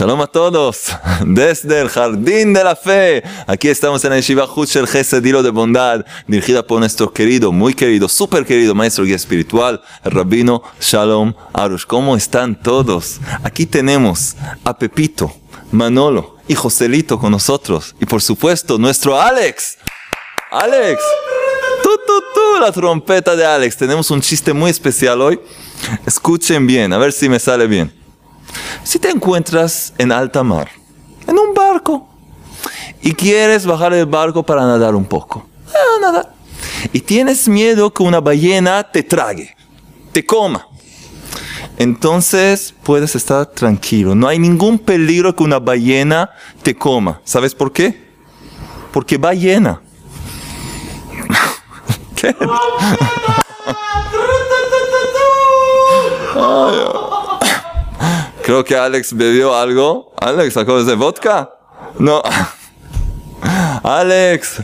Shalom a todos, desde el Jardín de la Fe. Aquí estamos en el Shiva Huchel Gesed de Bondad, dirigida por nuestro querido, muy querido, súper querido maestro guía espiritual, el rabino Shalom Arush. ¿Cómo están todos? Aquí tenemos a Pepito, Manolo y Joselito con nosotros. Y por supuesto, nuestro Alex. Alex. Tú, tú, tú, la trompeta de Alex. Tenemos un chiste muy especial hoy. Escuchen bien, a ver si me sale bien. Si te encuentras en alta mar, en un barco, y quieres bajar el barco para nadar un poco, ah, nada. Y tienes miedo que una ballena te trague, te coma. Entonces puedes estar tranquilo. No hay ningún peligro que una ballena te coma. ¿Sabes por qué? Porque ballena. ¿Qué? Creo que Alex bebió algo. Alex, ¿acabas de vodka? No. Alex.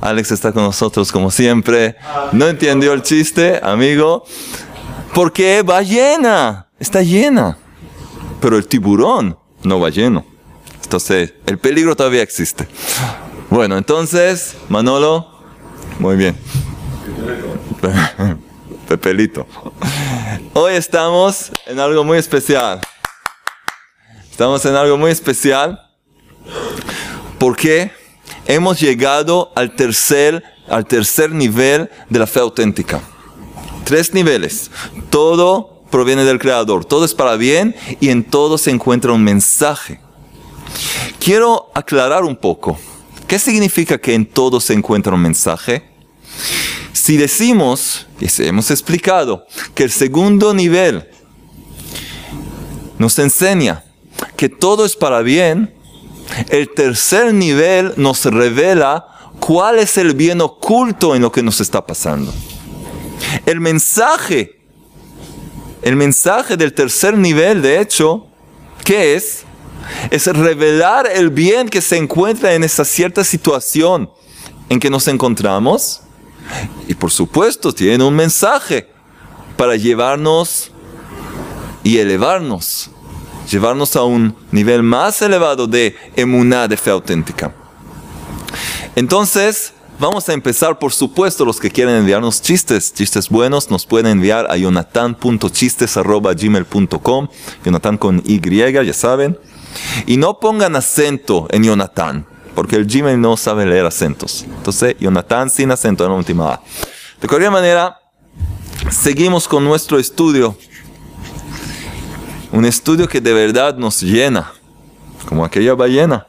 Alex está con nosotros como siempre. No entendió el chiste, amigo. Porque va llena. Está llena. Pero el tiburón no va lleno. Entonces, el peligro todavía existe. Bueno, entonces, Manolo. Muy bien. Pepelito. Hoy estamos en algo muy especial. Estamos en algo muy especial porque hemos llegado al tercer, al tercer nivel de la fe auténtica. Tres niveles. Todo proviene del Creador. Todo es para bien y en todo se encuentra un mensaje. Quiero aclarar un poco. ¿Qué significa que en todo se encuentra un mensaje? Si decimos, y hemos explicado, que el segundo nivel nos enseña que todo es para bien, el tercer nivel nos revela cuál es el bien oculto en lo que nos está pasando. El mensaje, el mensaje del tercer nivel, de hecho, ¿qué es? Es revelar el bien que se encuentra en esa cierta situación en que nos encontramos y por supuesto tiene un mensaje para llevarnos y elevarnos, llevarnos a un nivel más elevado de emuná, de fe auténtica. Entonces, vamos a empezar, por supuesto, los que quieren enviarnos chistes, chistes buenos, nos pueden enviar a jonathan.chistes.gmail.com, Jonathan con Y, ya saben. Y no pongan acento en Jonathan porque el Gmail no sabe leer acentos. Entonces, Jonathan sin acento en la última. De cualquier manera, seguimos con nuestro estudio. Un estudio que de verdad nos llena, como aquella ballena.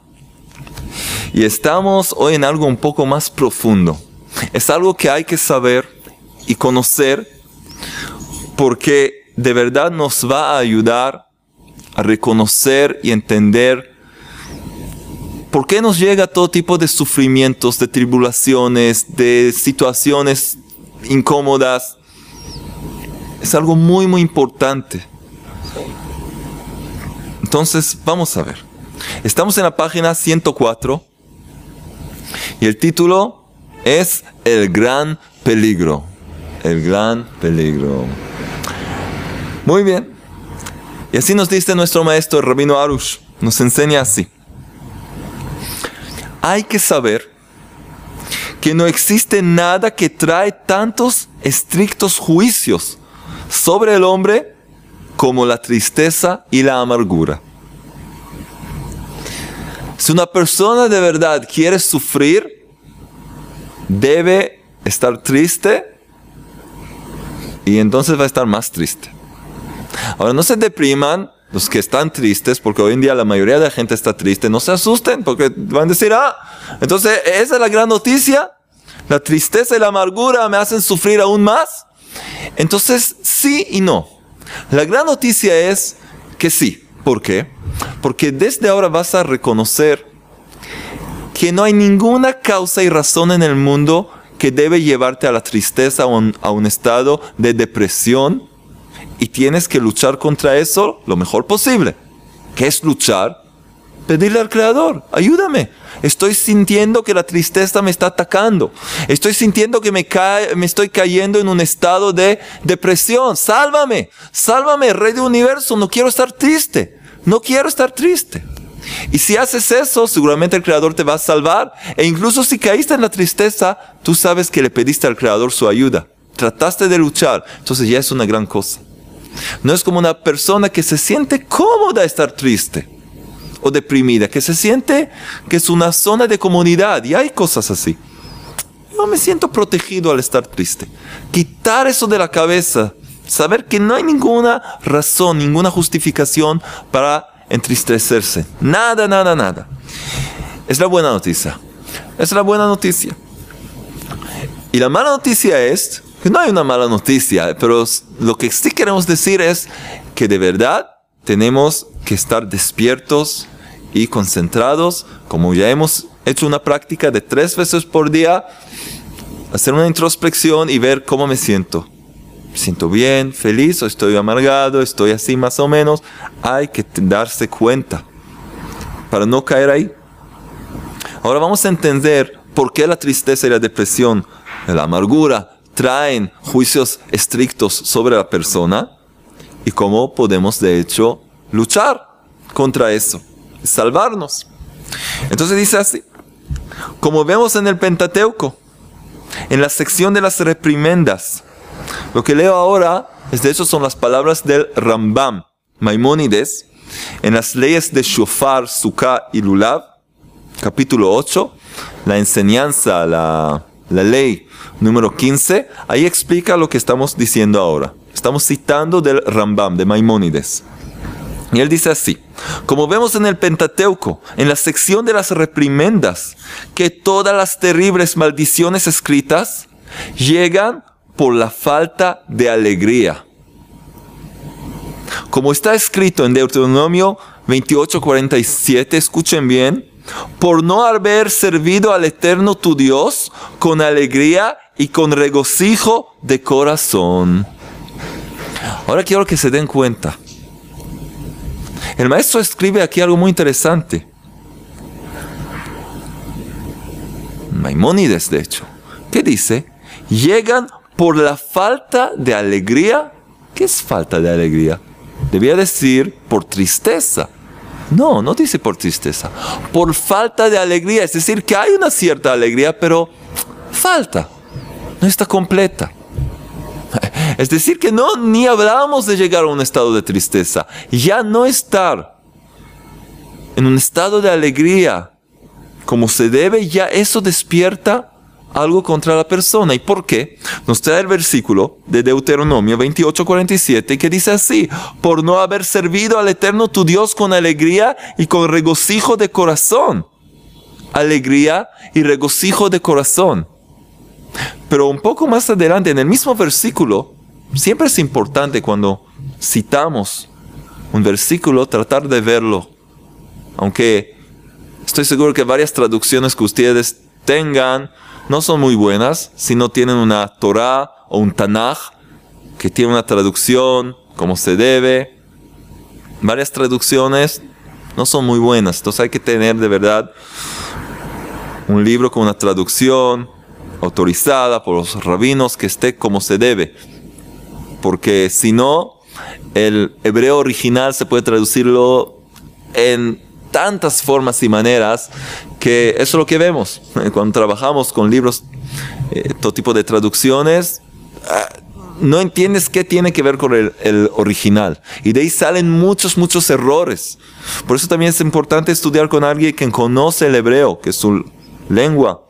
Y estamos hoy en algo un poco más profundo. Es algo que hay que saber y conocer porque de verdad nos va a ayudar a reconocer y entender ¿Por qué nos llega todo tipo de sufrimientos, de tribulaciones, de situaciones incómodas? Es algo muy, muy importante. Entonces, vamos a ver. Estamos en la página 104 y el título es El gran peligro. El gran peligro. Muy bien. Y así nos dice nuestro maestro, el rabino Arush. Nos enseña así hay que saber que no existe nada que trae tantos estrictos juicios sobre el hombre como la tristeza y la amargura. Si una persona de verdad quiere sufrir, debe estar triste y entonces va a estar más triste. Ahora no se depriman los que están tristes, porque hoy en día la mayoría de la gente está triste, no se asusten, porque van a decir, ah, entonces esa es la gran noticia, la tristeza y la amargura me hacen sufrir aún más. Entonces, sí y no. La gran noticia es que sí. ¿Por qué? Porque desde ahora vas a reconocer que no hay ninguna causa y razón en el mundo que debe llevarte a la tristeza o a un estado de depresión y tienes que luchar contra eso lo mejor posible. ¿Qué es luchar? Pedirle al Creador, ayúdame. Estoy sintiendo que la tristeza me está atacando. Estoy sintiendo que me, cae, me estoy cayendo en un estado de depresión. Sálvame, sálvame, Rey del Universo. No quiero estar triste. no quiero estar triste. Y si haces eso, seguramente el Creador te va a salvar. E incluso si caíste en la tristeza, tú sabes que le pediste al Creador su ayuda. Trataste de luchar. Entonces ya es una gran cosa. No es como una persona que se siente cómoda estar triste o deprimida, que se siente que es una zona de comunidad. Y hay cosas así. Yo me siento protegido al estar triste. Quitar eso de la cabeza. Saber que no hay ninguna razón, ninguna justificación para entristecerse. Nada, nada, nada. Es la buena noticia. Es la buena noticia. Y la mala noticia es que no hay una mala noticia, pero lo que sí queremos decir es que de verdad tenemos que estar despiertos y concentrados, como ya hemos hecho una práctica de tres veces por día, hacer una introspección y ver cómo me siento siento bien, feliz o estoy amargado, estoy así más o menos. Hay que darse cuenta para no caer ahí. Ahora vamos a entender por qué la tristeza y la depresión, la amargura, traen juicios estrictos sobre la persona y cómo podemos de hecho luchar contra eso, salvarnos. Entonces dice así, como vemos en el Pentateuco, en la sección de las reprimendas, lo que leo ahora es de hecho son las palabras del Rambam, Maimónides, en las leyes de Shofar, Sukkah y Lulav, capítulo 8, la enseñanza, la, la ley número 15, ahí explica lo que estamos diciendo ahora. Estamos citando del Rambam, de Maimónides. Y él dice así, como vemos en el Pentateuco, en la sección de las reprimendas, que todas las terribles maldiciones escritas llegan por la falta de alegría. Como está escrito en Deuteronomio 28:47, escuchen bien, por no haber servido al Eterno tu Dios con alegría y con regocijo de corazón. Ahora quiero que se den cuenta. El maestro escribe aquí algo muy interesante. Maimónides, de hecho. ¿Qué dice? Llegan por la falta de alegría. ¿Qué es falta de alegría? Debía decir por tristeza. No, no dice por tristeza. Por falta de alegría. Es decir, que hay una cierta alegría, pero falta. No está completa. Es decir, que no, ni hablamos de llegar a un estado de tristeza. Ya no estar en un estado de alegría como se debe, ya eso despierta algo contra la persona. ¿Y por qué? Nos trae el versículo de Deuteronomio 28:47 que dice así, por no haber servido al Eterno tu Dios con alegría y con regocijo de corazón. Alegría y regocijo de corazón. Pero un poco más adelante, en el mismo versículo, siempre es importante cuando citamos un versículo tratar de verlo. Aunque estoy seguro que varias traducciones que ustedes tengan no son muy buenas si no tienen una Torah o un Tanaj que tiene una traducción como se debe. Varias traducciones no son muy buenas, entonces hay que tener de verdad un libro con una traducción autorizada por los rabinos que esté como se debe. Porque si no, el hebreo original se puede traducirlo en tantas formas y maneras que eso es lo que vemos cuando trabajamos con libros, eh, todo tipo de traducciones. Ah, no entiendes qué tiene que ver con el, el, original. Y de ahí salen muchos, muchos errores. Por eso también es importante estudiar con alguien que conoce el hebreo, que es su lengua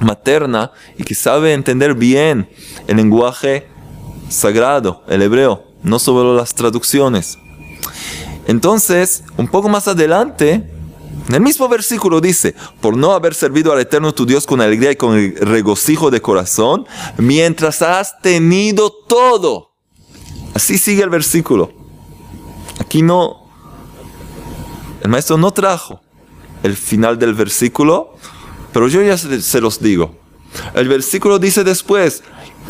materna y que sabe entender bien el lenguaje sagrado, el hebreo, no solo las traducciones. Entonces, un poco más adelante, en el mismo versículo dice, por no haber servido al Eterno tu Dios con alegría y con regocijo de corazón, mientras has tenido todo. Así sigue el versículo. Aquí no, el maestro no trajo el final del versículo, pero yo ya se los digo. El versículo dice después,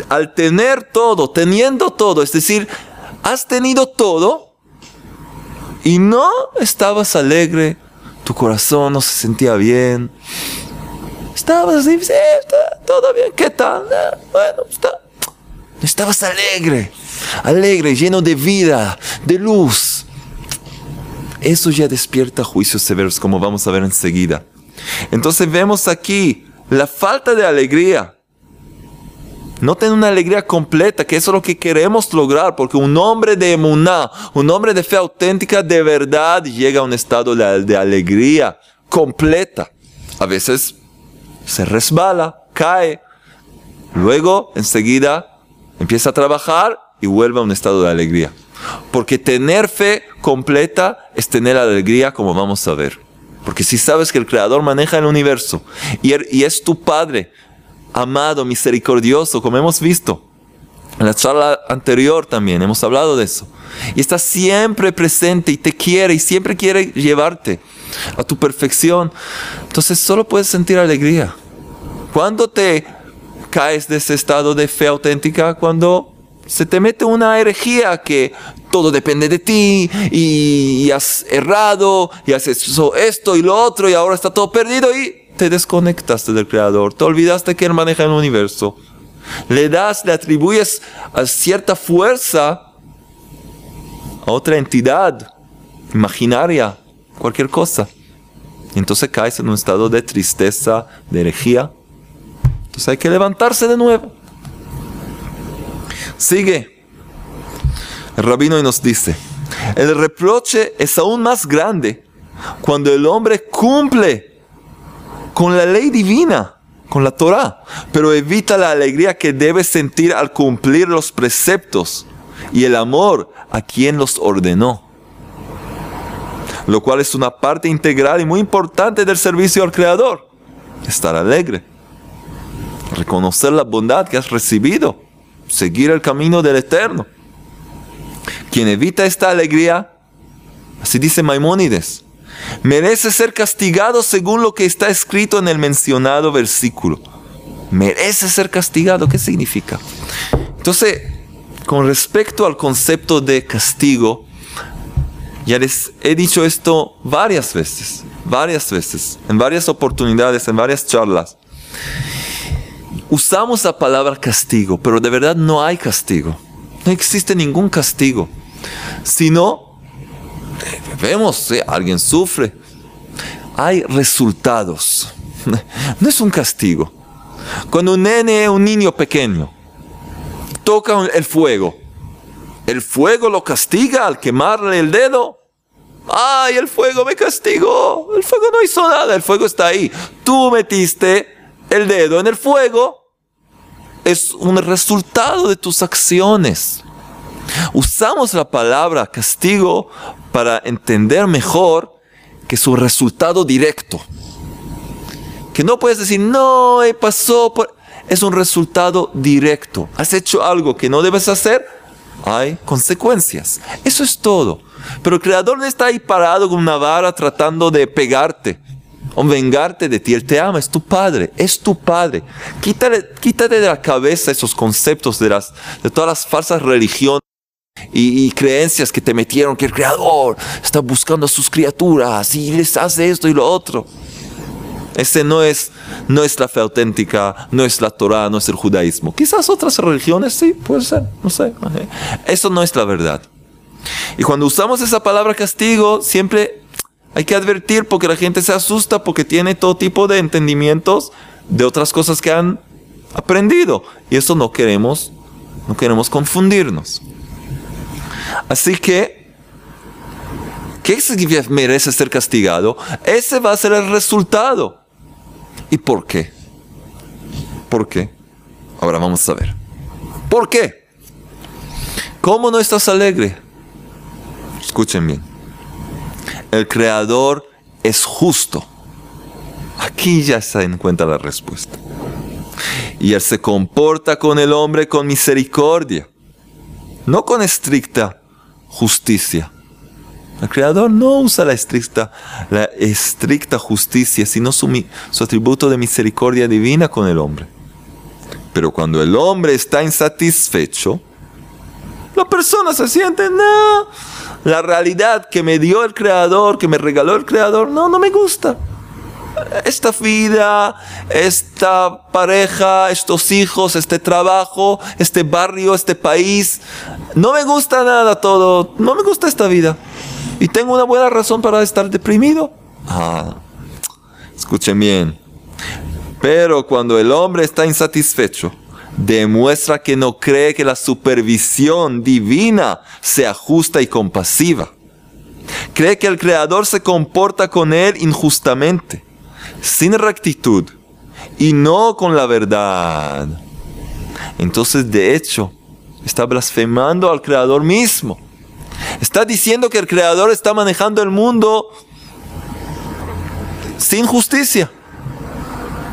al tener todo, teniendo todo, es decir, has tenido todo, y no estabas alegre, tu corazón no se sentía bien. Estabas así, sí, está todo bien, ¿qué tal? Eh, bueno, está. Estabas alegre, alegre, lleno de vida, de luz. Eso ya despierta juicios severos, como vamos a ver enseguida. Entonces vemos aquí la falta de alegría. No tener una alegría completa, que eso es lo que queremos lograr, porque un hombre de emuná, un hombre de fe auténtica, de verdad llega a un estado de, de alegría completa. A veces se resbala, cae, luego enseguida empieza a trabajar y vuelve a un estado de alegría. Porque tener fe completa es tener alegría, como vamos a ver. Porque si sabes que el Creador maneja el universo y, y es tu Padre, amado, misericordioso, como hemos visto. En la charla anterior también hemos hablado de eso. Y está siempre presente y te quiere y siempre quiere llevarte a tu perfección. Entonces solo puedes sentir alegría. Cuando te caes de ese estado de fe auténtica, cuando se te mete una herejía que todo depende de ti y, has errado y has hecho esto y lo otro y ahora está todo perdido y te desconectaste del Creador, te olvidaste que Él maneja el universo. Le das, le atribuyes a cierta fuerza a otra entidad imaginaria, cualquier cosa. Entonces caes en un estado de tristeza, de herejía. Entonces hay que levantarse de nuevo. Sigue. El rabino nos dice, el reproche es aún más grande cuando el hombre cumple con la ley divina, con la Torah, pero evita la alegría que debe sentir al cumplir los preceptos y el amor a quien los ordenó. Lo cual es una parte integral y muy importante del servicio al Creador. Estar alegre. Reconocer la bondad que has recibido. Seguir el camino del Eterno. Quien evita esta alegría, así dice Maimónides, merece ser castigado según lo que está escrito en el mencionado versículo. Merece ser castigado, ¿qué significa? Entonces, con respecto al concepto de castigo, ya les he dicho esto varias veces, varias veces, en varias oportunidades, en varias charlas. Usamos la palabra castigo, pero de verdad no hay castigo. No existe ningún castigo. Sino Vemos, alguien sufre. Hay resultados. No es un castigo. Cuando un nene, un niño pequeño, toca el fuego, el fuego lo castiga al quemarle el dedo. ¡Ay, el fuego me castigó! El fuego no hizo nada, el fuego está ahí. Tú metiste el dedo en el fuego. Es un resultado de tus acciones. Usamos la palabra castigo para entender mejor que su resultado directo. Que no puedes decir, no, eh, pasó. Es un resultado directo. Has hecho algo que no debes hacer, hay consecuencias. Eso es todo. Pero el Creador no está ahí parado con una vara tratando de pegarte o vengarte de ti. Él te ama, es tu Padre, es tu Padre. Quítale, quítate de la cabeza esos conceptos de, las, de todas las falsas religiones y, creencias que te metieron que el creador está buscando a sus criaturas y les hace esto y lo otro. Ese no es, no es la fe auténtica, no es la Torah, no es el judaísmo. Quizás otras religiones sí, puede ser, no sé. Eso no es la verdad. Y cuando usamos esa palabra castigo, siempre hay que advertir porque la gente se asusta porque tiene todo tipo de entendimientos de otras cosas que han aprendido. Y eso no queremos, no queremos confundirnos. Así que, ¿qué merece ser castigado? Ese va a ser el resultado. ¿Y por qué? ¿Por qué? Ahora vamos a ver. ¿Por qué? ¿Cómo no estás alegre? Escuchen bien. El Creador es justo. Aquí ya se encuentra la respuesta. Y Él se comporta con el hombre con misericordia no con estricta justicia. El Creador no usa la estricta, la estricta justicia, sino su, su atributo de misericordia divina con el hombre. Pero cuando el hombre está insatisfecho, la persona se siente, no, la realidad que me dio el Creador, que me regaló el Creador, no, no me gusta esta vida, esta pareja, estos hijos, este trabajo, este barrio, este país. No me gusta nada todo. No me gusta esta vida. Y tengo una buena razón para estar deprimido. Ah, escuchen bien. Pero cuando el hombre está insatisfecho, demuestra que no cree que la supervisión divina sea justa y compasiva. Cree que el Creador se comporta con él injustamente, sin rectitud y no con la verdad. Entonces, de hecho, está blasfemando al Creador mismo. Está diciendo que el Creador está manejando el mundo sin justicia.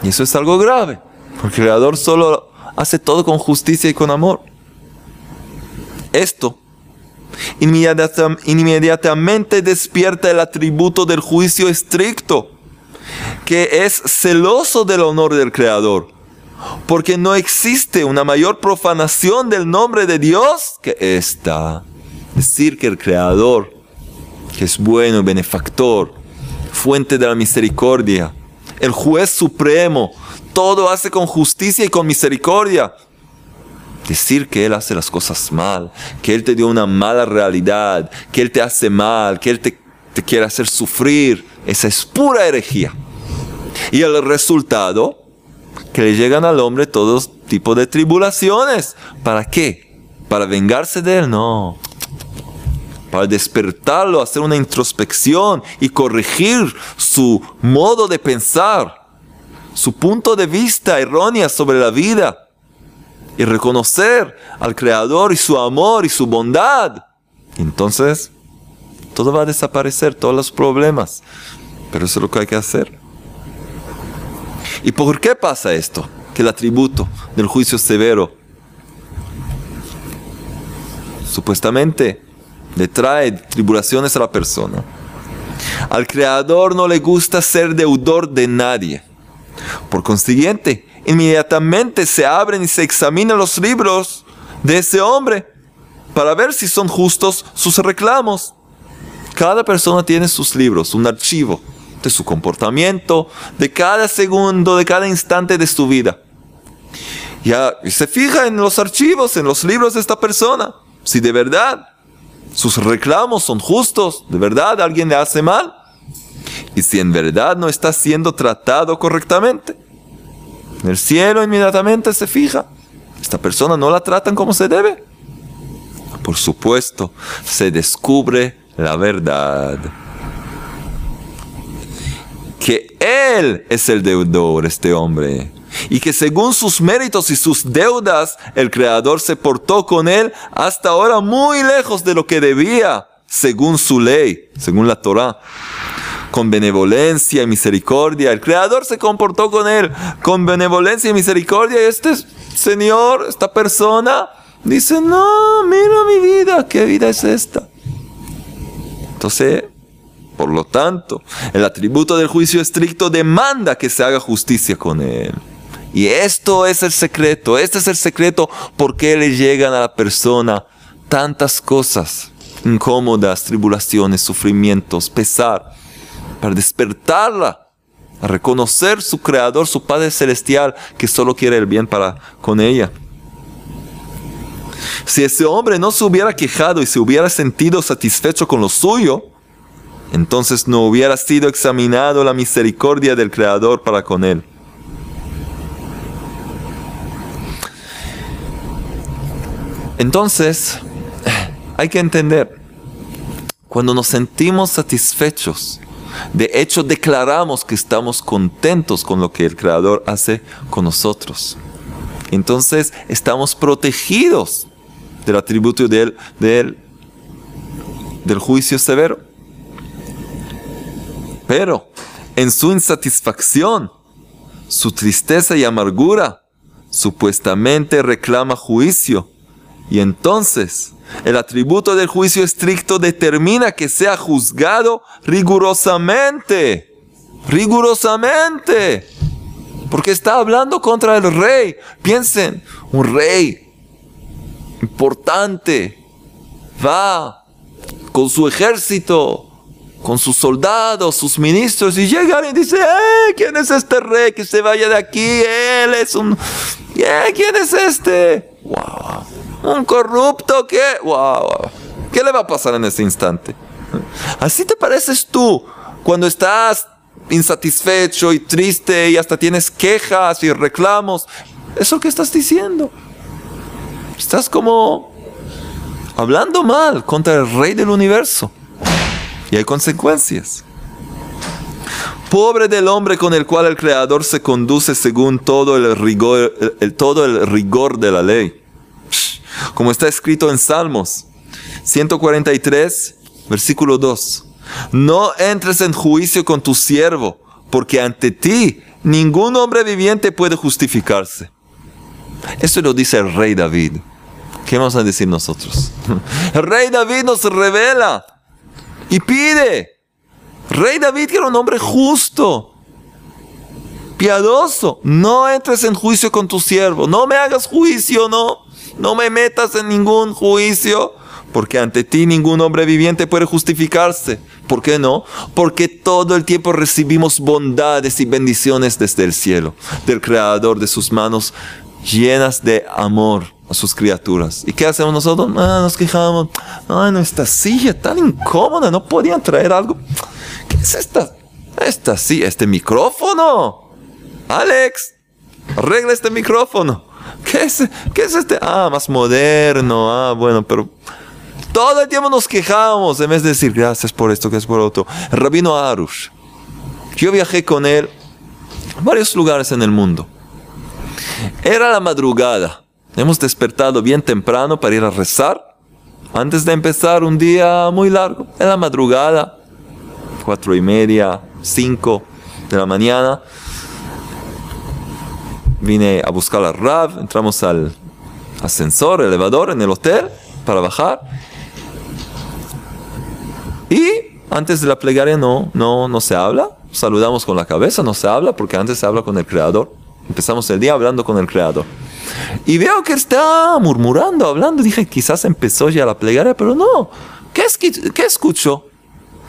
Y eso es algo grave, porque el Creador solo hace todo con justicia y con amor. Esto inmediatamente despierta el atributo del juicio estricto, que es celoso del honor del Creador, porque no existe una mayor profanación del nombre de Dios que esta. Decir que el Creador, que es bueno, benefactor, fuente de la misericordia, el juez supremo, todo hace con justicia y con misericordia. Decir que Él hace las cosas mal, que Él te dio una mala realidad, que Él te hace mal, que Él te, te quiere hacer sufrir, esa es pura herejía. Y el resultado, que le llegan al hombre todos tipos de tribulaciones. ¿Para qué? ¿Para vengarse de Él? No para despertarlo, hacer una introspección y corregir su modo de pensar, su punto de vista errónea sobre la vida y reconocer al Creador y su amor y su bondad. Entonces, todo va a desaparecer, todos los problemas. Pero eso es lo que hay que hacer. ¿Y por qué pasa esto? Que el atributo del juicio severo supuestamente le trae tribulaciones a la persona. Al creador no le gusta ser deudor de nadie. Por consiguiente, inmediatamente se abren y se examinan los libros de ese hombre para ver si son justos sus reclamos. Cada persona tiene sus libros, un archivo de su comportamiento, de cada segundo, de cada instante de su vida. Ya, se fija en los archivos, en los libros de esta persona, si de verdad sus reclamos son justos, de verdad alguien le hace mal, y si en verdad no está siendo tratado correctamente, en el cielo inmediatamente se fija, esta persona no la tratan como se debe. Por supuesto, se descubre la verdad. Que Él es el deudor, este hombre y que según sus méritos y sus deudas, el Creador se portó con él hasta ahora muy lejos de lo que debía, según su ley, según la Torah. Con benevolencia y misericordia, el Creador se comportó con él con benevolencia y misericordia. Y este Señor, esta persona, dice, no, mira mi vida, ¿qué vida es esta? Entonces, por lo tanto, el atributo del juicio estricto demanda que se haga justicia con él. Y esto es el secreto, este es el secreto por qué le llegan a la persona tantas cosas incómodas, tribulaciones, sufrimientos, pesar, para despertarla a reconocer su creador, su Padre celestial, que solo quiere el bien para con ella. Si ese hombre no se hubiera quejado y se hubiera sentido satisfecho con lo suyo, entonces no hubiera sido examinado la misericordia del Creador para con él. Entonces, hay que entender, cuando nos sentimos satisfechos, de hecho declaramos que estamos contentos con lo que el Creador hace con nosotros. Entonces estamos protegidos del atributo de del juicio severo. Pero en su insatisfacción, su tristeza y amargura, supuestamente reclama juicio y entonces el atributo del juicio estricto determina que sea juzgado rigurosamente. Rigurosamente. Porque está hablando contra el rey. Piensen, un rey importante va con su ejército, con sus soldados, sus ministros, y llega y dice, eh, ¿quién es este rey? Que se vaya de aquí, él es un... Eh, ¿Quién es este? Wow. Un corrupto que... Wow. ¿Qué le va a pasar en este instante? Así te pareces tú cuando estás insatisfecho y triste y hasta tienes quejas y reclamos. Eso que estás diciendo. Estás como hablando mal contra el rey del universo. Y hay consecuencias. Pobre del hombre con el cual el Creador se conduce según todo el rigor, el, todo el rigor de la ley. Como está escrito en Salmos 143, versículo 2. No entres en juicio con tu siervo, porque ante ti ningún hombre viviente puede justificarse. Eso lo dice el rey David. ¿Qué vamos a decir nosotros? El rey David nos revela y pide. Rey David que era un hombre justo, piadoso. No entres en juicio con tu siervo. No me hagas juicio, no. No me metas en ningún juicio. Porque ante ti ningún hombre viviente puede justificarse. ¿Por qué no? Porque todo el tiempo recibimos bondades y bendiciones desde el cielo, del Creador, de sus manos llenas de amor a sus criaturas. ¿Y qué hacemos nosotros? Ah, nos quejamos. Ay, no, esta silla tan incómoda, no podían traer algo. ¿Qué es esta? Esta silla, este micrófono. Alex, arregla este micrófono. ¿Qué es, ¿Qué es este? Ah, más moderno. Ah, bueno, pero todo el tiempo nos quejamos en vez de decir gracias por esto, es por otro. El rabino Arush. Yo viajé con él a varios lugares en el mundo. Era la madrugada. Hemos despertado bien temprano para ir a rezar. Antes de empezar un día muy largo. Era la madrugada. Cuatro y media, cinco de la mañana. Vine a buscar a Rav. Entramos al ascensor, elevador en el hotel para bajar. Y antes de la plegaria no, no, no se habla. Saludamos con la cabeza, no se habla, porque antes se habla con el Creador. Empezamos el día hablando con el Creador. Y veo que está murmurando, hablando. Dije, quizás empezó ya la plegaria, pero no. ¿Qué, es, qué escucho?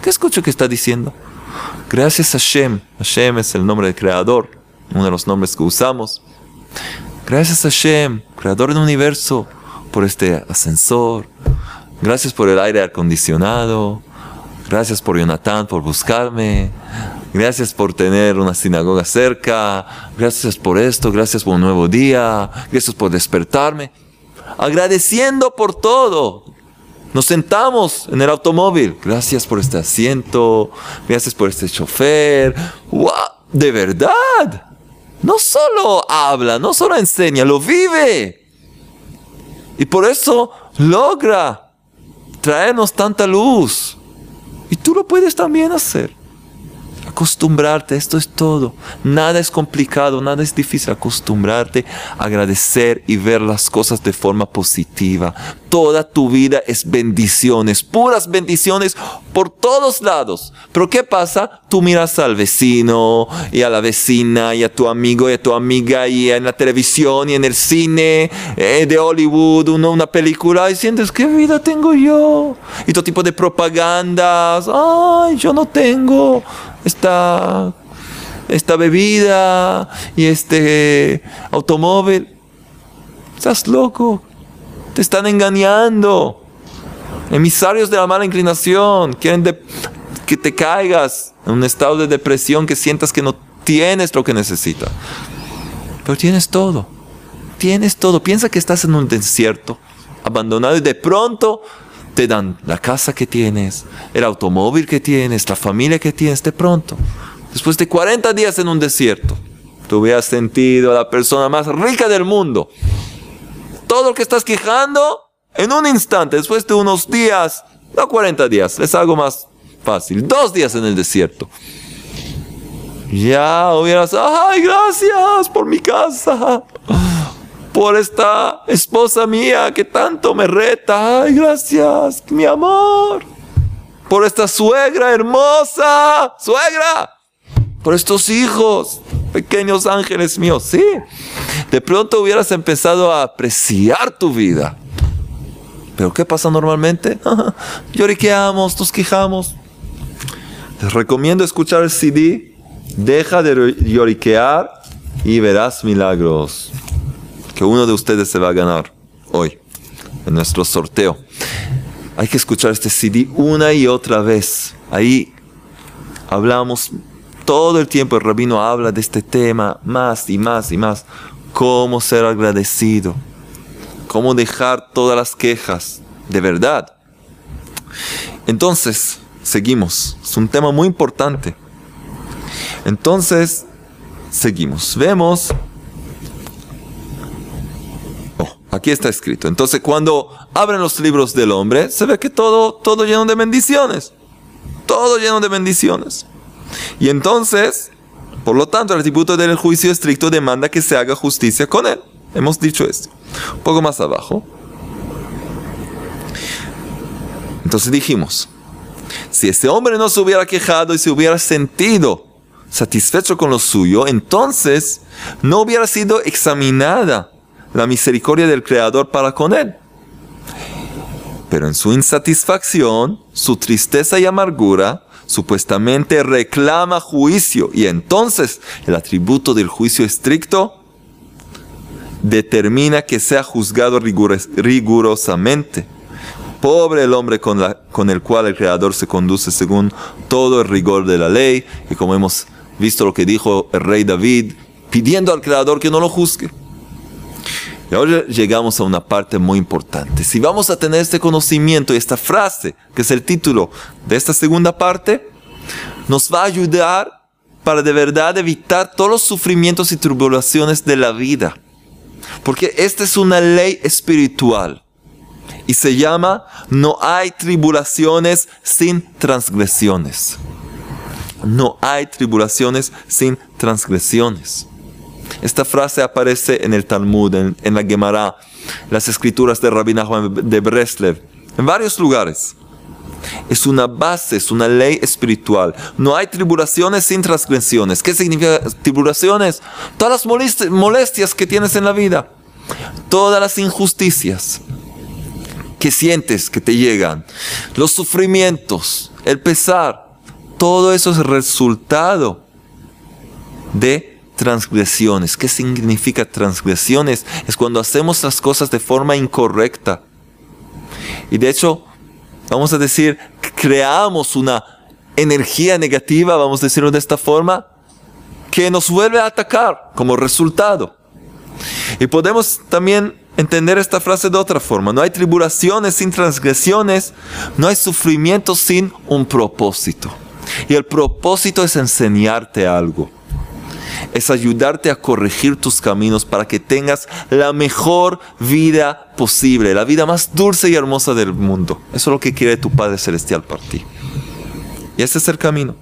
¿Qué escucho que está diciendo? Gracias a Hashem. Hashem es el nombre del Creador, uno de los nombres que usamos. Gracias a Hashem, Creador del universo, por este ascensor. Gracias por el aire acondicionado. Gracias por Jonathan, por buscarme. Gracias por tener una sinagoga cerca. Gracias por esto. Gracias por un nuevo día. Gracias por despertarme. Agradeciendo por todo. Nos sentamos en el automóvil. Gracias por este asiento. Gracias por este chofer. ¡Wow! De verdad. No solo habla, no solo enseña, lo vive. Y por eso logra traernos tanta luz. Y tú lo puedes también hacer. Acostumbrarte, esto es todo. Nada es complicado, nada es difícil. Acostumbrarte, agradecer y ver las cosas de forma positiva. Toda tu vida es bendiciones, puras bendiciones por todos lados. Pero ¿qué pasa? Tú miras al vecino y a la vecina y a tu amigo y a tu amiga y en la televisión y en el cine eh, de Hollywood, una, una película y sientes, ¿qué vida tengo yo? Y todo tipo de propagandas. Ay, yo no tengo esta, esta bebida y este automóvil. Estás loco. Te están engañando. Emisarios de la mala inclinación. Quieren que te caigas en un estado de depresión que sientas que no tienes lo que necesitas. Pero tienes todo. Tienes todo. Piensa que estás en un desierto, abandonado y de pronto te dan la casa que tienes, el automóvil que tienes, la familia que tienes de pronto. Después de 40 días en un desierto, tú hubieras sentido a la persona más rica del mundo todo lo que estás quejando en un instante, después de unos días, no 40 días, es algo más fácil, dos días en el desierto. Ya hubieras, ay, gracias por mi casa, por esta esposa mía que tanto me reta, ay, gracias, mi amor, por esta suegra hermosa, suegra, por estos hijos, pequeños ángeles míos, sí de pronto hubieras empezado a apreciar tu vida. Pero ¿qué pasa normalmente? Lloriqueamos, nos quejamos. Les recomiendo escuchar el CD. Deja de lloriquear y verás milagros. Que uno de ustedes se va a ganar hoy en nuestro sorteo. Hay que escuchar este CD una y otra vez. Ahí hablamos todo el tiempo, el rabino habla de este tema más y más y más. Cómo ser agradecido. Cómo dejar todas las quejas. De verdad. Entonces, seguimos. Es un tema muy importante. Entonces, seguimos. Vemos Aquí está escrito. Entonces cuando abren los libros del hombre, se ve que todo, todo lleno de bendiciones. Todo lleno de bendiciones. Y entonces, por lo tanto, el atributo del juicio estricto demanda que se haga justicia con él. Hemos dicho esto. Un poco más abajo. Entonces dijimos, si este hombre no se hubiera quejado y se hubiera sentido satisfecho con lo suyo, entonces no hubiera sido examinada la misericordia del Creador para con él. Pero en su insatisfacción, su tristeza y amargura, supuestamente reclama juicio y entonces el atributo del juicio estricto determina que sea juzgado rigurosamente. Pobre el hombre con, con el cual el Creador se conduce según todo el rigor de la ley y como hemos visto lo que dijo el rey David, pidiendo al Creador que no lo juzgue. Y ahora llegamos a una parte muy importante. Si vamos a tener este conocimiento y esta frase, que es el título de esta segunda parte, nos va a ayudar para de verdad evitar todos los sufrimientos y tribulaciones de la vida. Porque esta es una ley espiritual. Y se llama, no hay tribulaciones sin transgresiones. No hay tribulaciones sin transgresiones. Esta frase aparece en el Talmud, en, la Gemara, las escrituras de Rabbi Nachman de Breslev, en varios lugares. Es una base, es una ley espiritual. No hay tribulaciones sin transgresiones. ¿Qué significa tribulaciones? Todas las molestias que tienes en la vida. Todas las injusticias que sientes que te llegan. Los sufrimientos, el pesar. Todo eso es resultado de transgresiones. ¿Qué significa transgresiones? Es cuando hacemos las cosas de forma incorrecta. Y de hecho, vamos a decir, creamos una energía negativa, vamos a decirlo de esta forma, que nos vuelve a atacar como resultado. Y podemos también entender esta frase de otra forma. No hay tribulaciones sin transgresiones, no hay sufrimiento sin un propósito. Y el propósito es enseñarte algo es ayudarte a corregir tus caminos para que tengas la mejor vida posible, la vida más dulce y hermosa del mundo. Eso es lo que quiere tu Padre Celestial para ti. Y ese es el camino.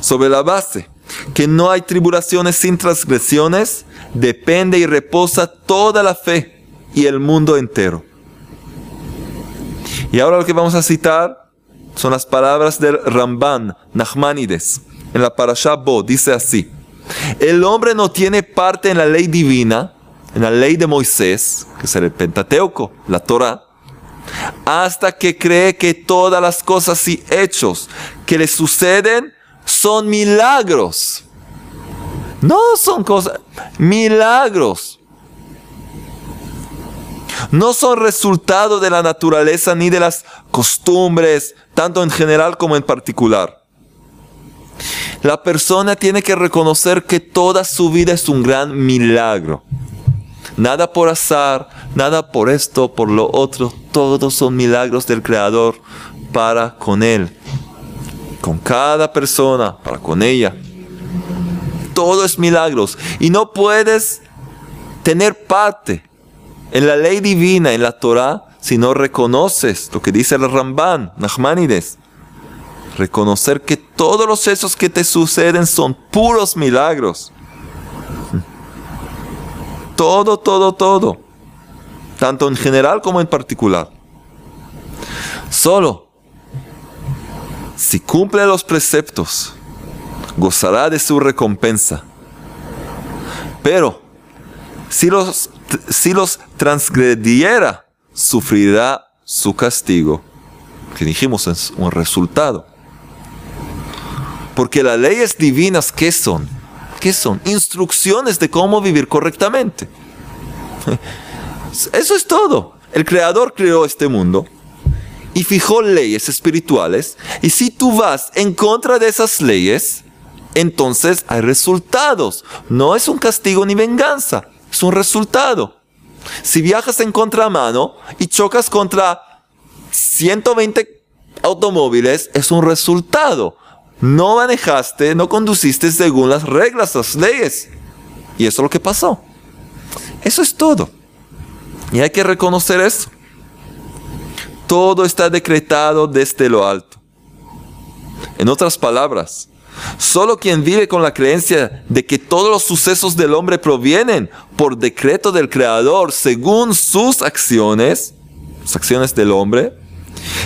Sobre la base que no hay tribulaciones sin transgresiones, depende y reposa toda la fe y el mundo entero. Y ahora lo que vamos a citar son las palabras del Ramban Nachmanides en la Parashá Bo. Dice así: el hombre no tiene parte en la ley divina, en la ley de Moisés, que es el Pentateuco, la Torah, hasta que cree que todas las cosas y hechos que le suceden son milagros. No son cosas, milagros. No son resultado de la naturaleza ni de las costumbres, tanto en general como en particular. La persona tiene que reconocer que toda su vida es un gran milagro. Nada por azar, nada por esto, por lo otro. Todos son milagros del Creador para con Él. Con cada persona, para con ella. Todo es milagros. Y no puedes tener parte en la ley divina, en la Torah, si no reconoces lo que dice el Ramban, Nachmanides reconocer que todos los hechos que te suceden son puros milagros. Todo, todo, todo. Tanto en general como en particular. Solo si cumple los preceptos, gozará de su recompensa. Pero si los, si los transgrediera, sufrirá su castigo. Que dijimos es un resultado. Porque las leyes divinas, ¿qué son? ¿Qué son? Instrucciones de cómo vivir correctamente. Eso es todo. El Creador creó este mundo y fijó leyes espirituales. Y si tú vas en contra de esas leyes, entonces hay resultados. No es un castigo ni venganza, es un resultado. Si viajas en contramano y chocas contra 120 automóviles, es un resultado. No manejaste, no conduciste según las reglas, las leyes. Y eso es lo que pasó. Eso es todo. Y hay que reconocer eso. Todo está decretado desde lo alto. En otras palabras, solo quien vive con la creencia de que todos los sucesos del hombre provienen por decreto del Creador según sus acciones, las acciones del hombre,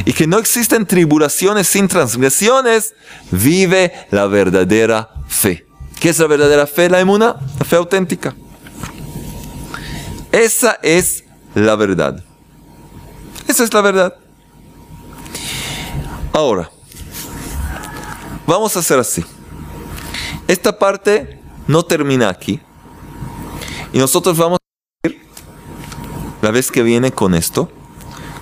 y que no existen tribulaciones sin transgresiones, vive la verdadera fe. ¿Qué es la verdadera fe, la emuna? La fe auténtica. Esa es la verdad. Esa es la verdad. Ahora, vamos a hacer así. Esta parte no termina aquí. Y nosotros vamos a ir la vez que viene con esto.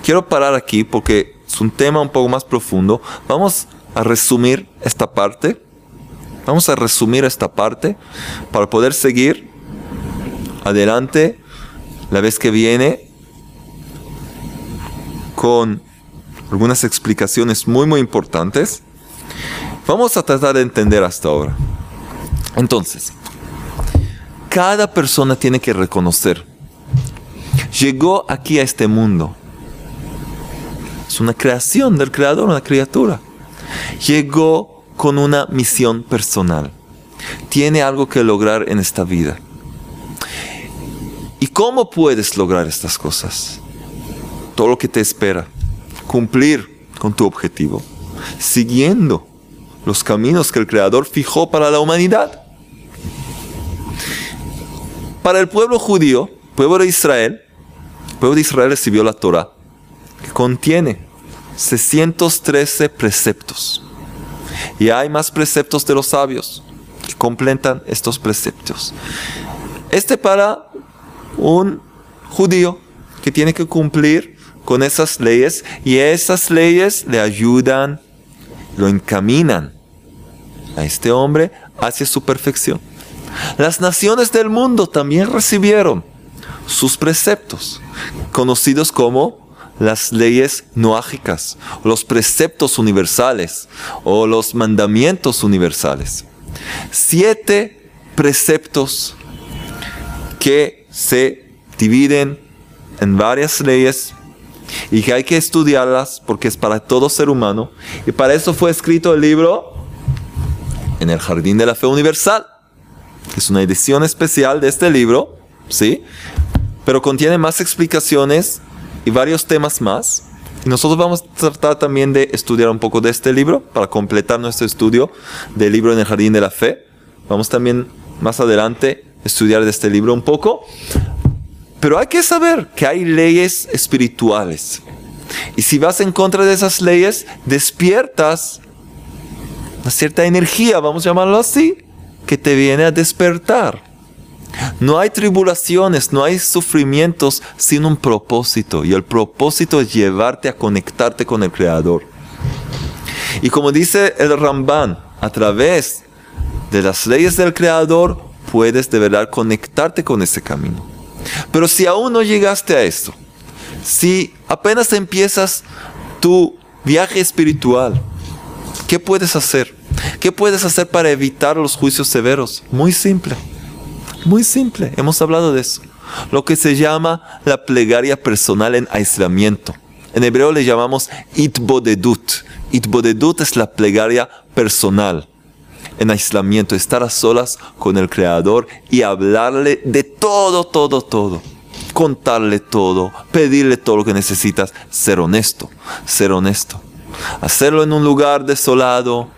Quiero parar aquí porque es un tema un poco más profundo. Vamos a resumir esta parte. Vamos a resumir esta parte para poder seguir adelante la vez que viene con algunas explicaciones muy muy importantes. Vamos a tratar de entender hasta ahora. Entonces, cada persona tiene que reconocer, llegó aquí a este mundo. Es una creación del creador, una criatura. Llegó con una misión personal. Tiene algo que lograr en esta vida. ¿Y cómo puedes lograr estas cosas? Todo lo que te espera cumplir con tu objetivo, siguiendo los caminos que el Creador fijó para la humanidad. Para el pueblo judío, pueblo de Israel, el pueblo de Israel recibió la Torah, que contiene 613 preceptos. Y hay más preceptos de los sabios que completan estos preceptos. Este para un judío que tiene que cumplir con esas leyes y esas leyes le ayudan, lo encaminan a este hombre hacia su perfección. Las naciones del mundo también recibieron sus preceptos, conocidos como las leyes noágicas, los preceptos universales o los mandamientos universales. Siete preceptos que se dividen en varias leyes y que hay que estudiarlas porque es para todo ser humano. Y para eso fue escrito el libro en el Jardín de la Fe Universal, es una edición especial de este libro, ¿sí? Pero contiene más explicaciones y varios temas más. Y nosotros vamos a tratar también de estudiar un poco de este libro para completar nuestro estudio del libro en el Jardín de la Fe. Vamos también más adelante a estudiar de este libro un poco. Pero hay que saber que hay leyes espirituales. Y si vas en contra de esas leyes, despiertas una cierta energía, vamos a llamarlo así, que te viene a despertar. No hay tribulaciones, no hay sufrimientos sin un propósito. Y el propósito es llevarte a conectarte con el Creador. Y como dice el Ramban, a través de las leyes del Creador puedes de verdad conectarte con ese camino. Pero si aún no llegaste a esto, si apenas empiezas tu viaje espiritual, ¿qué puedes hacer? ¿Qué puedes hacer para evitar los juicios severos? Muy simple, muy simple, hemos hablado de eso. Lo que se llama la plegaria personal en aislamiento. En hebreo le llamamos itbodedut. Itbodedut es la plegaria personal en aislamiento, estar a solas con el Creador y hablarle de todo, todo, todo. Contarle todo, pedirle todo lo que necesitas, ser honesto, ser honesto. Hacerlo en un lugar desolado,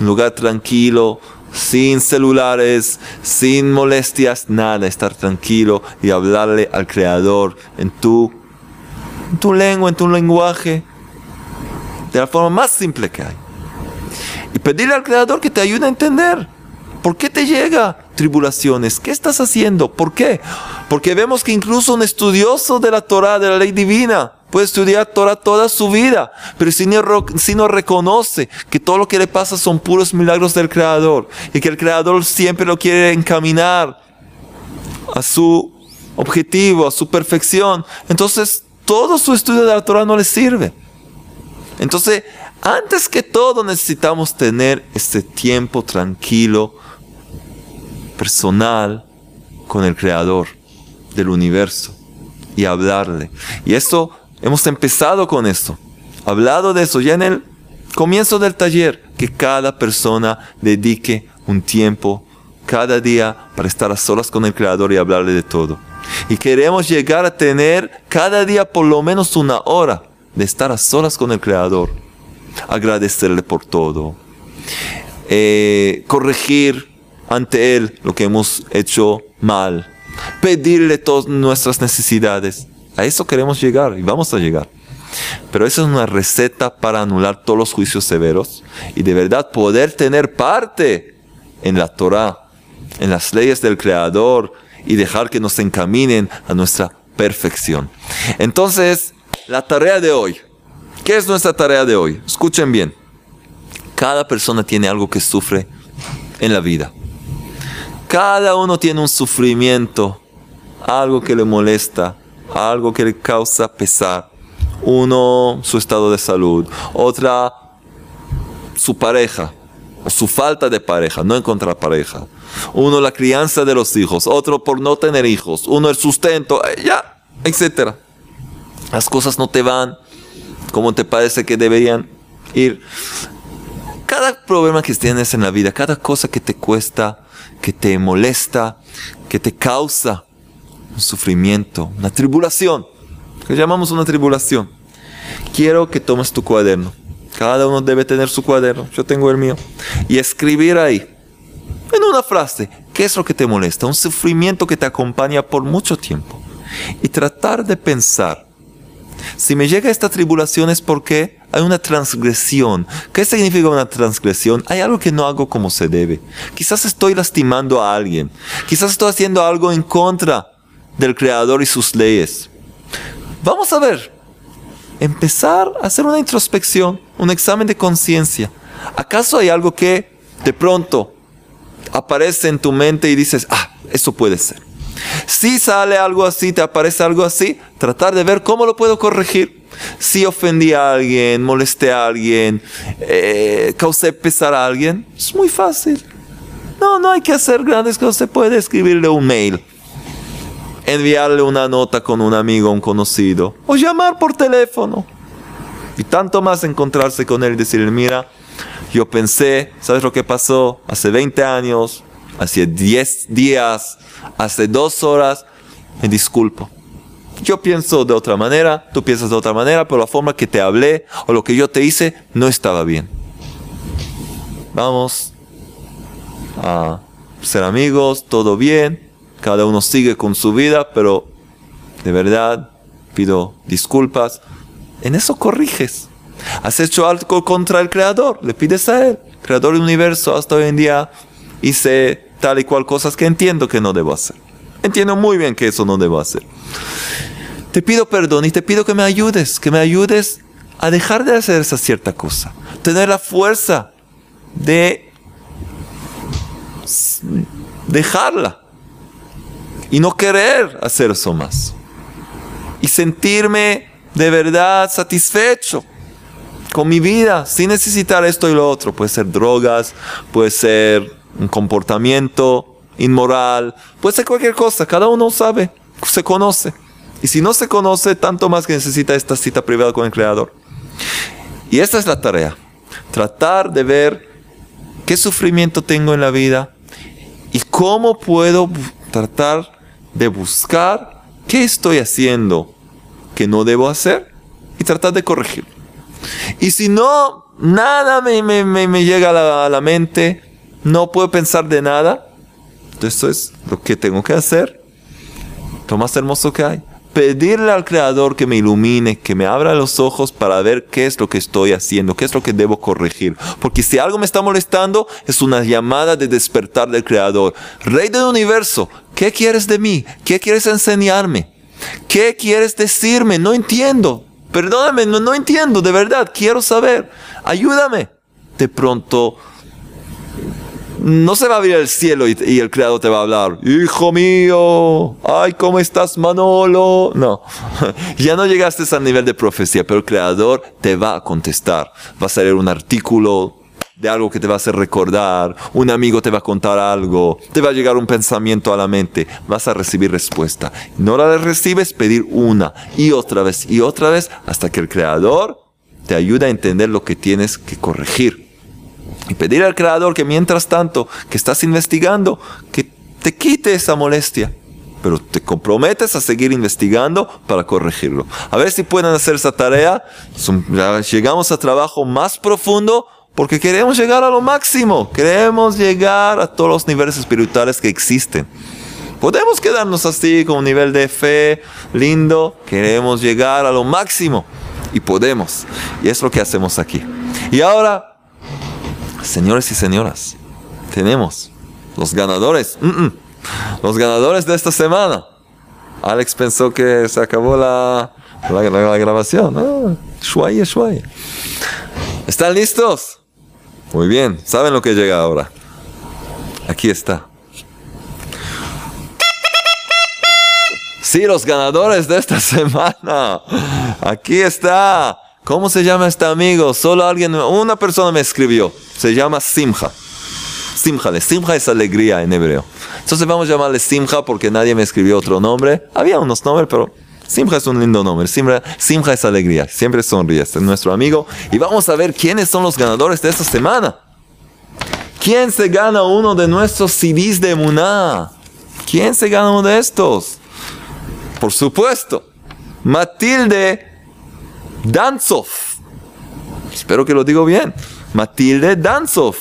un lugar tranquilo, sin celulares, sin molestias, nada, estar tranquilo y hablarle al Creador en tu, en tu lengua, en tu lenguaje, de la forma más simple que hay. Y pedirle al Creador que te ayude a entender. ¿Por qué te llega tribulaciones? ¿Qué estás haciendo? ¿Por qué? Porque vemos que incluso un estudioso de la Torah, de la ley divina, puede estudiar Torah toda su vida, pero si no, reconoce que todo lo que le pasa son puros milagros del Creador y que el Creador siempre lo quiere encaminar a su objetivo, a su perfección, entonces todo su estudio de la Torah no le sirve. Entonces, antes que todo necesitamos tener este tiempo tranquilo, personal, con el Creador del universo y hablarle. Y esto, hemos empezado con esto, hablado de eso ya en el comienzo del taller, que cada persona dedique un tiempo cada día para estar a solas con el Creador y hablarle de todo. Y queremos llegar a tener cada día por lo menos una hora de estar a solas con el Creador, agradecerle por todo, eh, corregir ante Él lo que hemos hecho mal, pedirle todas nuestras necesidades. A eso queremos llegar y vamos a llegar. Pero esa es una receta para anular todos los juicios severos y de verdad poder tener parte en la Torah, en las leyes del Creador y dejar que nos encaminen a nuestra perfección. Entonces, la tarea de hoy. ¿Qué es nuestra tarea de hoy? Escuchen bien. Cada persona tiene algo que sufre en la vida. Cada uno tiene un sufrimiento, algo que le molesta, algo que le causa pesar. Uno, su estado de salud. Otra, su pareja, o su falta de pareja, no encontrar pareja. Uno, la crianza de los hijos. Otro, por no tener hijos. Uno, el sustento, eh, ya, etc. Las cosas no te van como te parece que deberían ir. Cada problema que tienes en la vida, cada cosa que te cuesta, que te molesta, que te causa un sufrimiento, una tribulación, que llamamos una tribulación. Quiero que tomes tu cuaderno. Cada uno debe tener su cuaderno. Yo tengo el mío. Y escribir ahí, en una frase, qué es lo que te molesta. Un sufrimiento que te acompaña por mucho tiempo. Y tratar de pensar, si me llega esta tribulación es porque hay una transgresión. ¿Qué significa una transgresión? Hay algo que no hago como se debe. Quizás estoy lastimando a alguien. Quizás estoy haciendo algo en contra del Creador y sus leyes. Vamos a ver. Empezar a hacer una introspección, un examen de conciencia. ¿Acaso hay algo que de pronto aparece en tu mente y dices, ah, eso puede ser? Si sale algo así, te aparece algo así, tratar de ver cómo lo puedo corregir. Si ofendí a alguien, molesté a alguien, eh, causé pesar a alguien, es muy fácil. No, no hay que hacer grandes cosas. Se puede escribirle un mail, enviarle una nota con un amigo, un conocido, o llamar por teléfono. Y tanto más encontrarse con él y decirle, mira, yo pensé, ¿sabes lo que pasó? Hace 20 años, hace 10 días, hace dos horas, me disculpo. Yo pienso de otra manera, tú piensas de otra manera, pero la forma que te hablé o lo que yo te hice no estaba bien. Vamos a ser amigos, todo bien, cada uno sigue con su vida, pero de verdad pido disculpas. En eso corriges. Has hecho algo contra el Creador, le pides a Él, Creador del universo, hasta hoy en día hice tal y cual cosas que entiendo que no debo hacer. Entiendo muy bien que eso no debo hacer. Te pido perdón y te pido que me ayudes, que me ayudes a dejar de hacer esa cierta cosa. Tener la fuerza de dejarla y no querer hacer eso más. Y sentirme de verdad satisfecho con mi vida sin necesitar esto y lo otro. Puede ser drogas, puede ser un comportamiento inmoral, puede ser cualquier cosa, cada uno sabe, se conoce. Y si no se conoce, tanto más que necesita esta cita privada con el Creador. Y esta es la tarea, tratar de ver qué sufrimiento tengo en la vida y cómo puedo tratar de buscar qué estoy haciendo que no debo hacer y tratar de corregir. Y si no, nada me, me, llega a la, a la mente, no puedo pensar de nada. Esto es lo que tengo que hacer. Lo más hermoso que hay. Pedirle al Creador que me ilumine, que me abra los ojos para ver qué es lo que estoy haciendo, qué es lo que debo corregir. Porque si algo me está molestando, es una llamada de despertar del Creador. Rey del universo, ¿qué quieres de mí? ¿Qué quieres enseñarme? ¿Qué quieres decirme? No entiendo perdóname, no, entiendo, de verdad, quiero saber, ayúdame. De pronto no se va a abrir el cielo y, y, el creador te va a hablar, hijo mío, ay, ¿cómo estás Manolo? No, ya no llegaste a ese nivel de profecía, pero el creador te va a contestar. Va a salir un artículo de algo que te va a hacer recordar, un amigo te va a contar algo, te va a llegar un pensamiento a la mente, vas a recibir respuesta. No la recibes, pedir una y otra vez y otra vez hasta que el creador te ayude a entender lo que tienes que corregir. Y pedir al Creador que mientras tanto que estás investigando, que te quite esa molestia. Pero te comprometes a seguir investigando para corregirlo. A ver si pueden hacer esa tarea. Llegamos a trabajo más profundo porque queremos llegar a lo máximo. Queremos llegar a todos los niveles espirituales que existen. Podemos quedarnos así con un nivel de fe lindo. Queremos llegar a lo máximo. Y podemos. Y es lo que hacemos aquí. Y ahora Señores y señoras, tenemos los ganadores. Los ganadores de esta semana. Alex pensó que se acabó la, la, grabación. Ah, ¿Están listos? Muy bien. ¿Saben lo que llega ahora? Aquí está. Sí, los ganadores de esta semana. Aquí está. ¿Cómo se llama este amigo? Solo alguien, una persona me escribió. Se llama Simcha. Simcha, Simcha es alegría en hebreo. Entonces vamos a llamarle Simcha porque nadie me escribió otro nombre. Había unos nombres, pero Simcha es un lindo nombre. Simcha, es alegría. Siempre sonríe. Este es nuestro amigo. Y vamos a ver quiénes son los ganadores de esta semana. ¿Quién se gana uno de nuestros CDs de Muná? ¿Quién se gana uno de estos? Por supuesto, Matilde Danzov. Espero que lo digo bien. Matilde Danzov,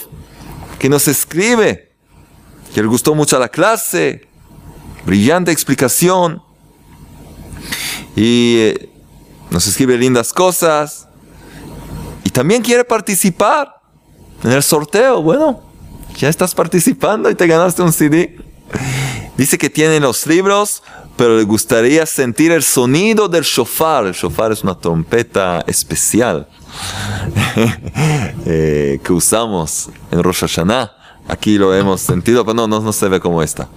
que nos escribe, que le gustó mucho la clase, brillante explicación, y eh, nos escribe lindas cosas, y también quiere participar en el sorteo. Bueno, ya estás participando y te ganaste un CD. Dice que tiene los libros pero le gustaría sentir el sonido del shofar. El shofar es una trompeta especial eh, que usamos en Rosh Hashanah. Aquí lo hemos sentido, pero no, no, no se ve como esta.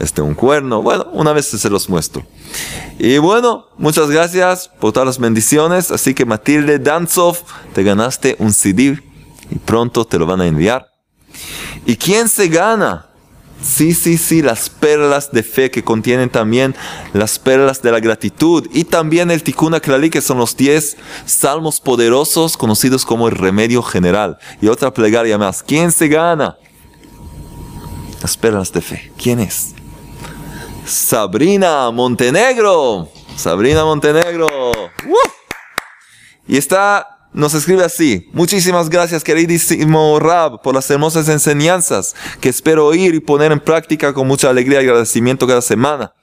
Este, un cuerno. Bueno, una vez se los muestro. Y bueno, muchas gracias por todas las bendiciones. Así que Matilde Danzov, te ganaste un CD y pronto te lo van a enviar. ¿Y quién se gana? Sí, sí, sí, las perlas de fe que contienen también las perlas de la gratitud y también el Tikkun Klali que son los 10 salmos poderosos conocidos como el remedio general. Y otra plegaria más. ¿Quién se gana? Las perlas de fe. ¿Quién es? Sabrina Montenegro. Sabrina Montenegro. Y está nos escribe así, muchísimas gracias queridísimo Rab por las hermosas enseñanzas que espero oír y poner en práctica con mucha alegría y agradecimiento cada semana.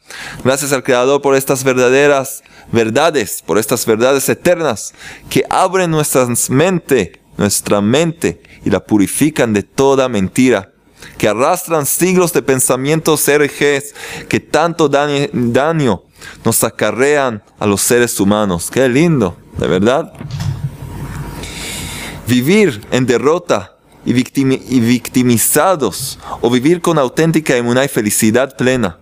Gracias al Creador por estas verdaderas verdades, por estas verdades eternas que abren nuestra mente, nuestra mente y la purifican de toda mentira, que arrastran siglos de pensamientos herejes que tanto daño nos acarrean a los seres humanos. Qué lindo, de verdad. Vivir en derrota y, victimizados o vivir con auténtica inmunidad y felicidad plena,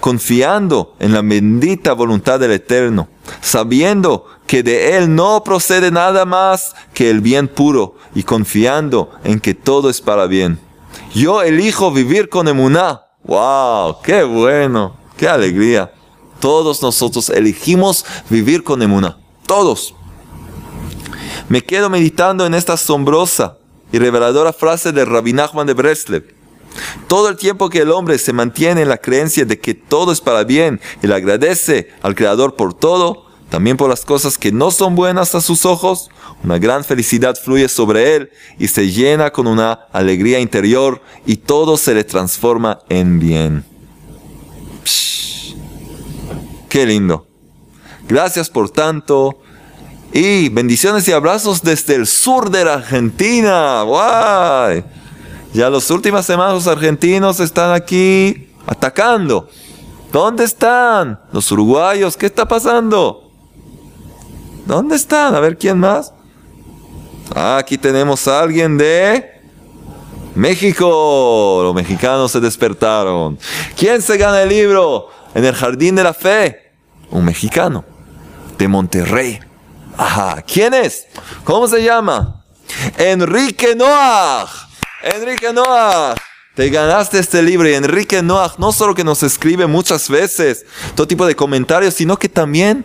confiando en la bendita voluntad del Eterno, sabiendo que de Él no procede nada más que el bien puro y confiando en que todo es para bien. Yo elijo vivir con emuná. ¡Wow! ¡Qué bueno! ¡Qué alegría! Todos nosotros elegimos vivir con emuná. Todos. Me quedo meditando en esta asombrosa y reveladora frase de Rabbi Nachman de Breslev. Todo el tiempo que el hombre se mantiene en la creencia de que todo es para bien y le agradece al Creador por todo, también por las cosas que no son buenas a sus ojos, una gran felicidad fluye sobre él y se llena con una alegría interior y todo se le transforma en bien. ¡Qué lindo! Gracias por tanto y bendiciones y abrazos desde el sur de la Argentina. ¡Guay! Ya las últimas semanas los argentinos están aquí atacando. ¿Dónde están los uruguayos? ¿Qué está pasando? ¿Dónde están? A ver, ¿quién más? Aquí tenemos a alguien de México. Los mexicanos se despertaron. ¿Quién se gana el libro en el Jardín de la Fe? Un mexicano de Monterrey. Ajá, ¿quién es? ¿Cómo se llama? Enrique Noah. Enrique Noah. Te ganaste este libro y Enrique Noah no solo que nos escribe muchas veces todo tipo de comentarios, sino que también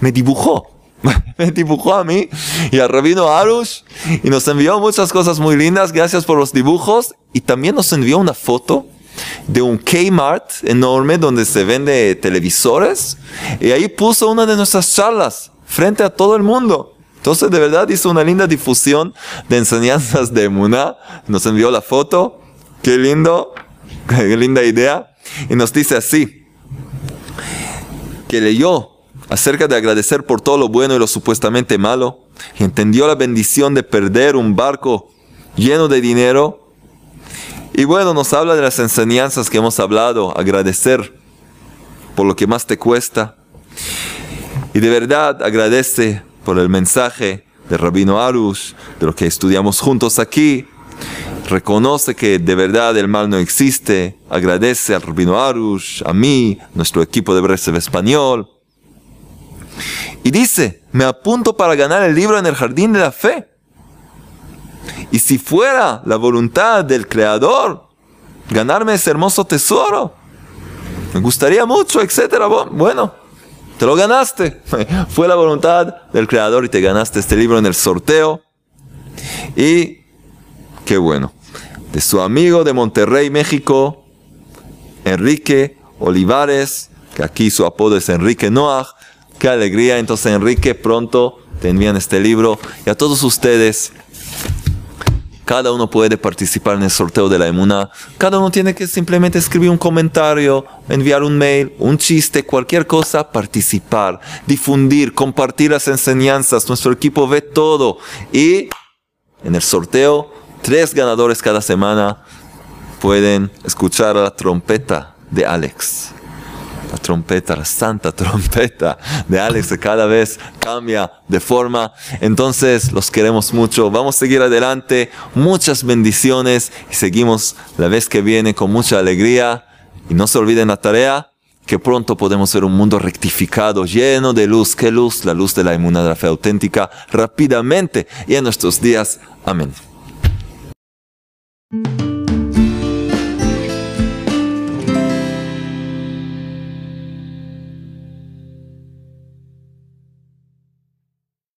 me dibujó. me dibujó a mí y a Rabino Arush y nos envió muchas cosas muy lindas. Gracias por los dibujos y también nos envió una foto de un Kmart enorme donde se vende televisores y ahí puso una de nuestras charlas frente a todo el mundo. Entonces de verdad hizo una linda difusión de enseñanzas de Muna. Nos envió la foto Qué lindo, qué linda idea. Y nos dice así, que leyó acerca de agradecer por todo lo bueno y lo supuestamente malo, entendió la bendición de perder un barco lleno de dinero. Y bueno, nos habla de las enseñanzas que hemos hablado, agradecer por lo que más te cuesta. Y de verdad agradece por el mensaje de Rabino Arush, de lo que estudiamos juntos aquí, reconoce que de verdad el mal no existe, agradece al Rabino Arush, a mí, nuestro equipo de Breslev español. Y dice, me apunto para ganar el libro en el jardín de la fe. Y si fuera la voluntad del Creador, ganarme ese hermoso tesoro, me gustaría mucho, etcétera. Bueno, te lo ganaste. Fue la voluntad del Creador y te ganaste este libro en el sorteo. Y qué bueno de su amigo de Monterrey, México, Enrique Olivares, que aquí su apodo es Enrique Noah. Qué alegría. Entonces, Enrique, pronto te envían este libro. Y a todos ustedes, cada uno puede participar en el sorteo de la emuna. Cada uno tiene que simplemente escribir un comentario, enviar un mail, un chiste, cualquier cosa, participar, difundir, compartir las enseñanzas. Nuestro equipo ve todo. Y en el sorteo Tres ganadores cada semana pueden escuchar la trompeta de Alex. La trompeta, la santa trompeta de Alex cada vez cambia de forma. Entonces los queremos mucho. Vamos a seguir adelante. Muchas bendiciones y seguimos la vez que viene con mucha alegría. Y no se olviden la tarea que pronto podemos ver un mundo rectificado, lleno de luz. ¿Qué luz? La luz de la inmunidad fe auténtica rápidamente y en nuestros días. Amén.